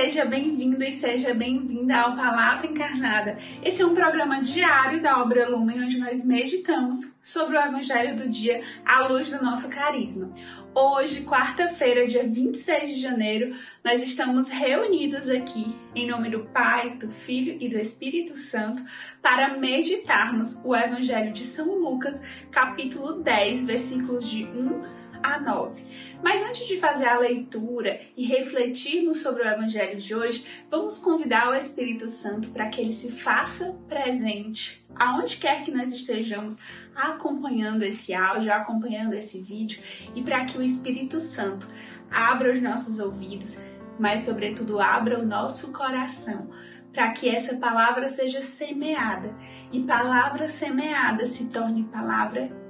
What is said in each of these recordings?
seja bem-vindo e seja bem-vinda ao Palavra Encarnada. Esse é um programa diário da obra Lumen, onde nós meditamos sobre o Evangelho do dia à luz do nosso carisma. Hoje, quarta-feira, dia 26 de janeiro, nós estamos reunidos aqui em nome do Pai, do Filho e do Espírito Santo para meditarmos o Evangelho de São Lucas, capítulo 10, versículos de 1 a 9. Mas antes de fazer a leitura e refletirmos sobre o Evangelho de hoje, vamos convidar o Espírito Santo para que ele se faça presente aonde quer que nós estejamos acompanhando esse áudio, acompanhando esse vídeo e para que o Espírito Santo abra os nossos ouvidos, mas sobretudo abra o nosso coração para que essa palavra seja semeada e palavra semeada se torne palavra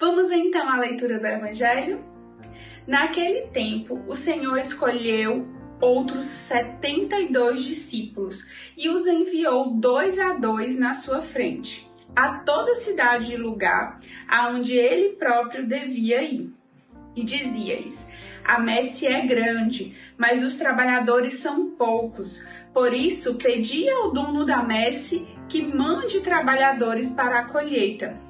Vamos então à leitura do Evangelho? Naquele tempo, o Senhor escolheu outros setenta e dois discípulos e os enviou dois a dois na sua frente, a toda cidade e lugar aonde ele próprio devia ir. E dizia-lhes: A messe é grande, mas os trabalhadores são poucos. Por isso, pedi ao dono da messe que mande trabalhadores para a colheita.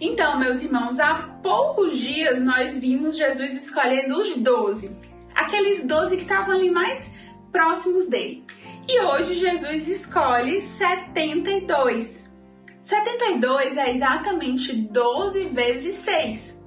Então, meus irmãos, há poucos dias nós vimos Jesus escolhendo os doze, aqueles doze que estavam ali mais próximos dele. E hoje Jesus escolhe 72. 72 é exatamente 12 vezes 6.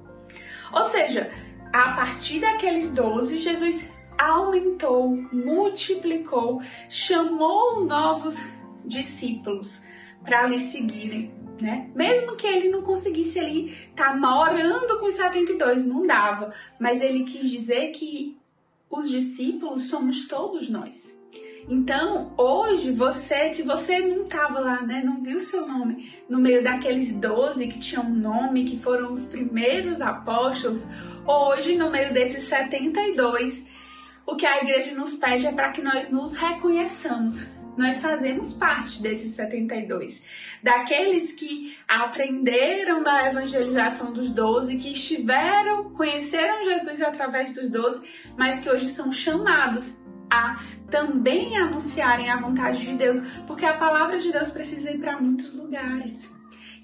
Ou seja, a partir daqueles 12, Jesus aumentou, multiplicou, chamou novos discípulos para lhe seguirem né? Mesmo que ele não conseguisse ali estar tá morando com 72, não dava. Mas ele quis dizer que os discípulos somos todos nós. Então, hoje, você, se você não estava lá, né, não viu seu nome no meio daqueles 12 que tinham nome, que foram os primeiros apóstolos, hoje, no meio desses 72, o que a igreja nos pede é para que nós nos reconheçamos nós fazemos parte desses 72, daqueles que aprenderam da evangelização dos 12, que estiveram, conheceram Jesus através dos 12, mas que hoje são chamados a também anunciarem a vontade de Deus, porque a palavra de Deus precisa ir para muitos lugares.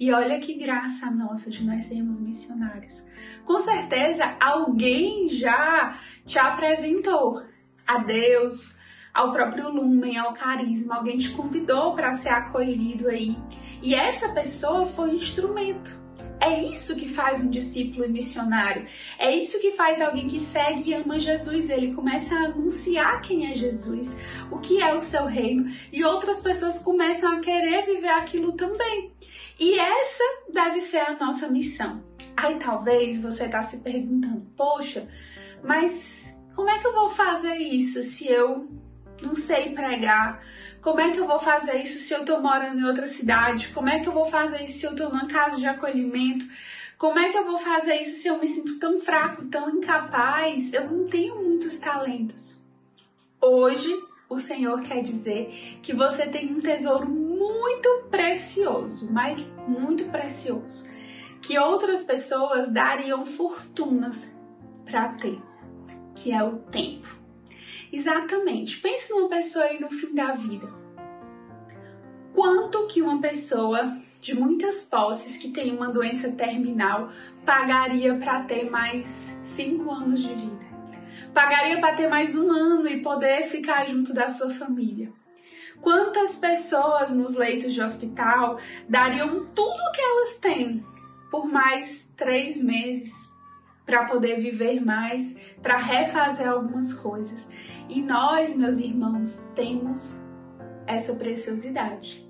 E olha que graça nossa de nós sermos missionários. Com certeza alguém já te apresentou a Deus, ao próprio lumen, ao carisma, alguém te convidou para ser acolhido aí. E essa pessoa foi um instrumento. É isso que faz um discípulo e missionário. É isso que faz alguém que segue e ama Jesus. Ele começa a anunciar quem é Jesus, o que é o seu reino, e outras pessoas começam a querer viver aquilo também. E essa deve ser a nossa missão. Aí talvez você está se perguntando: poxa, mas como é que eu vou fazer isso se eu não sei pregar. Como é que eu vou fazer isso se eu tô morando em outra cidade? Como é que eu vou fazer isso se eu tô numa casa de acolhimento? Como é que eu vou fazer isso se eu me sinto tão fraco, tão incapaz? Eu não tenho muitos talentos. Hoje, o Senhor quer dizer que você tem um tesouro muito precioso, mas muito precioso, que outras pessoas dariam fortunas para ter, que é o tempo. Exatamente. Pense numa pessoa aí no fim da vida. Quanto que uma pessoa de muitas posses que tem uma doença terminal pagaria para ter mais cinco anos de vida? Pagaria para ter mais um ano e poder ficar junto da sua família? Quantas pessoas nos leitos de hospital dariam tudo o que elas têm por mais três meses para poder viver mais, para refazer algumas coisas? E nós, meus irmãos, temos essa preciosidade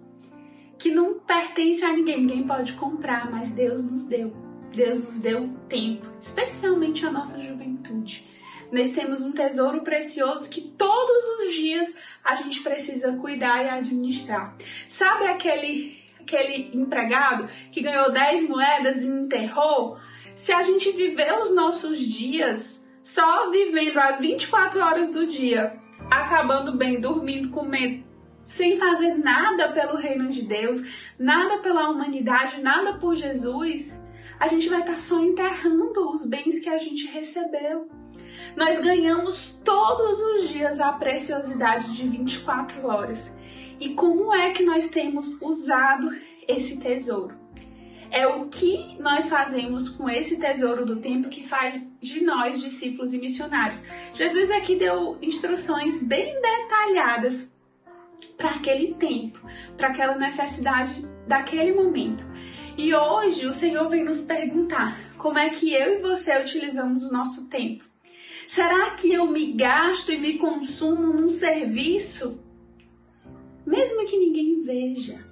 que não pertence a ninguém, ninguém pode comprar, mas Deus nos deu. Deus nos deu tempo, especialmente a nossa juventude. Nós temos um tesouro precioso que todos os dias a gente precisa cuidar e administrar. Sabe aquele aquele empregado que ganhou 10 moedas e enterrou? Se a gente viver os nossos dias só vivendo as 24 horas do dia, acabando bem, dormindo, comendo, sem fazer nada pelo reino de Deus, nada pela humanidade, nada por Jesus, a gente vai estar só enterrando os bens que a gente recebeu. Nós ganhamos todos os dias a preciosidade de 24 horas. E como é que nós temos usado esse tesouro? É o que nós fazemos com esse tesouro do tempo que faz de nós discípulos e missionários. Jesus aqui deu instruções bem detalhadas para aquele tempo, para aquela necessidade daquele momento. E hoje o Senhor vem nos perguntar como é que eu e você utilizamos o nosso tempo. Será que eu me gasto e me consumo num serviço, mesmo que ninguém veja,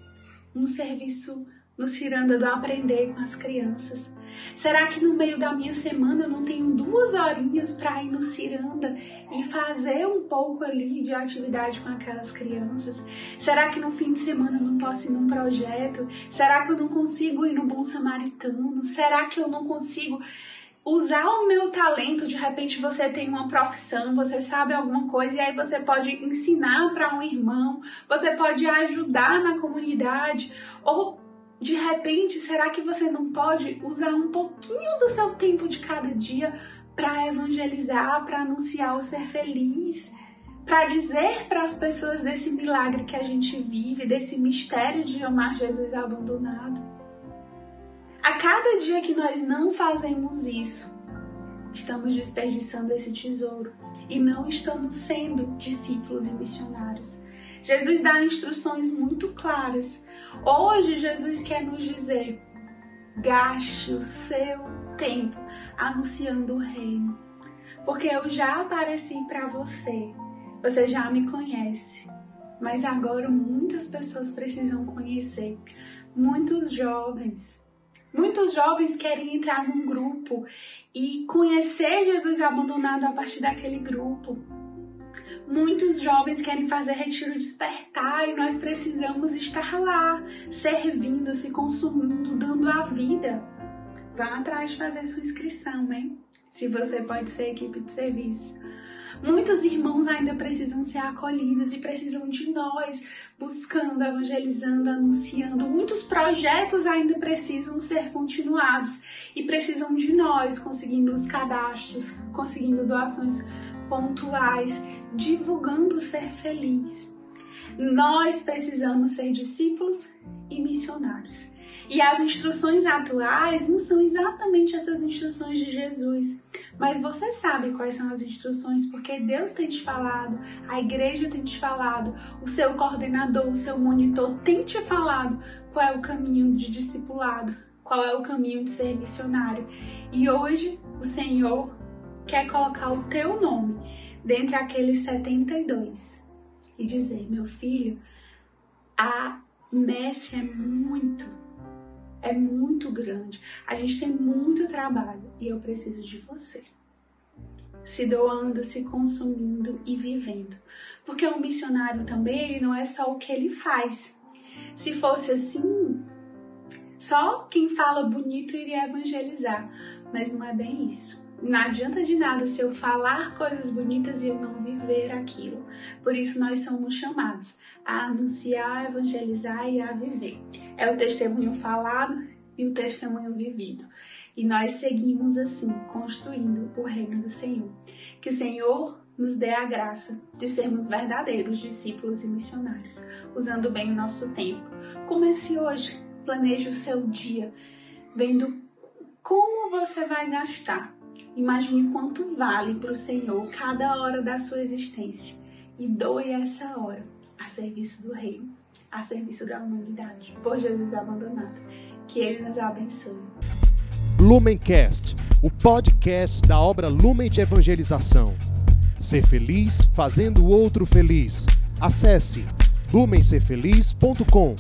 um serviço no Ciranda do Aprender com as crianças? Será que no meio da minha semana eu não tenho duas horinhas para ir no Ciranda e fazer um pouco ali de atividade com aquelas crianças? Será que no fim de semana eu não posso ir num projeto? Será que eu não consigo ir no Bom Samaritano? Será que eu não consigo usar o meu talento, de repente você tem uma profissão, você sabe alguma coisa e aí você pode ensinar para um irmão, você pode ajudar na comunidade ou de repente, será que você não pode usar um pouquinho do seu tempo de cada dia para evangelizar, para anunciar o ser feliz, para dizer para as pessoas desse milagre que a gente vive, desse mistério de amar Jesus abandonado? A cada dia que nós não fazemos isso, estamos desperdiçando esse tesouro e não estamos sendo discípulos e missionários. Jesus dá instruções muito claras. Hoje, Jesus quer nos dizer: gaste o seu tempo anunciando o reino, porque eu já apareci para você, você já me conhece, mas agora muitas pessoas precisam conhecer. Muitos jovens Muitos jovens querem entrar num grupo e conhecer Jesus abandonado a partir daquele grupo. Muitos jovens querem fazer retiro despertar e nós precisamos estar lá, servindo, se consumindo, dando a vida. Vá atrás de fazer sua inscrição, hein? Se você pode ser equipe de serviço. Muitos irmãos ainda precisam ser acolhidos e precisam de nós, buscando, evangelizando, anunciando. Muitos projetos ainda precisam ser continuados e precisam de nós, conseguindo os cadastros, conseguindo doações pontuais, divulgando ser feliz. Nós precisamos ser discípulos e missionários. E as instruções atuais não são exatamente essas instruções de Jesus, mas você sabe quais são as instruções porque Deus tem te falado, a igreja tem te falado, o seu coordenador, o seu monitor tem te falado qual é o caminho de discipulado, qual é o caminho de ser missionário. E hoje o Senhor quer colocar o teu nome dentre aqueles 72 e dizer: meu filho, a messe é muito, é muito grande. A gente tem muito trabalho e eu preciso de você. Se doando, se consumindo e vivendo. Porque o missionário também, ele não é só o que ele faz. Se fosse assim, Só quem fala bonito iria evangelizar, mas não é bem isso. Não adianta de nada se eu falar coisas bonitas e eu não viver aquilo. Por isso nós somos chamados a anunciar, a evangelizar e a viver. É o testemunho falado e o testemunho vivido. E nós seguimos assim, construindo o reino do Senhor. Que o Senhor nos dê a graça de sermos verdadeiros discípulos e missionários, usando bem o nosso tempo. Comece hoje, planeje o seu dia, vendo como você vai gastar. Imagine quanto vale para o Senhor cada hora da sua existência e doe essa hora a serviço do reino, a serviço da humanidade, por Jesus abandonado. Que Ele nos abençoe. Lumencast, o podcast da obra Lumen de Evangelização. Ser feliz fazendo o outro feliz. Acesse lumencerfeliz.com.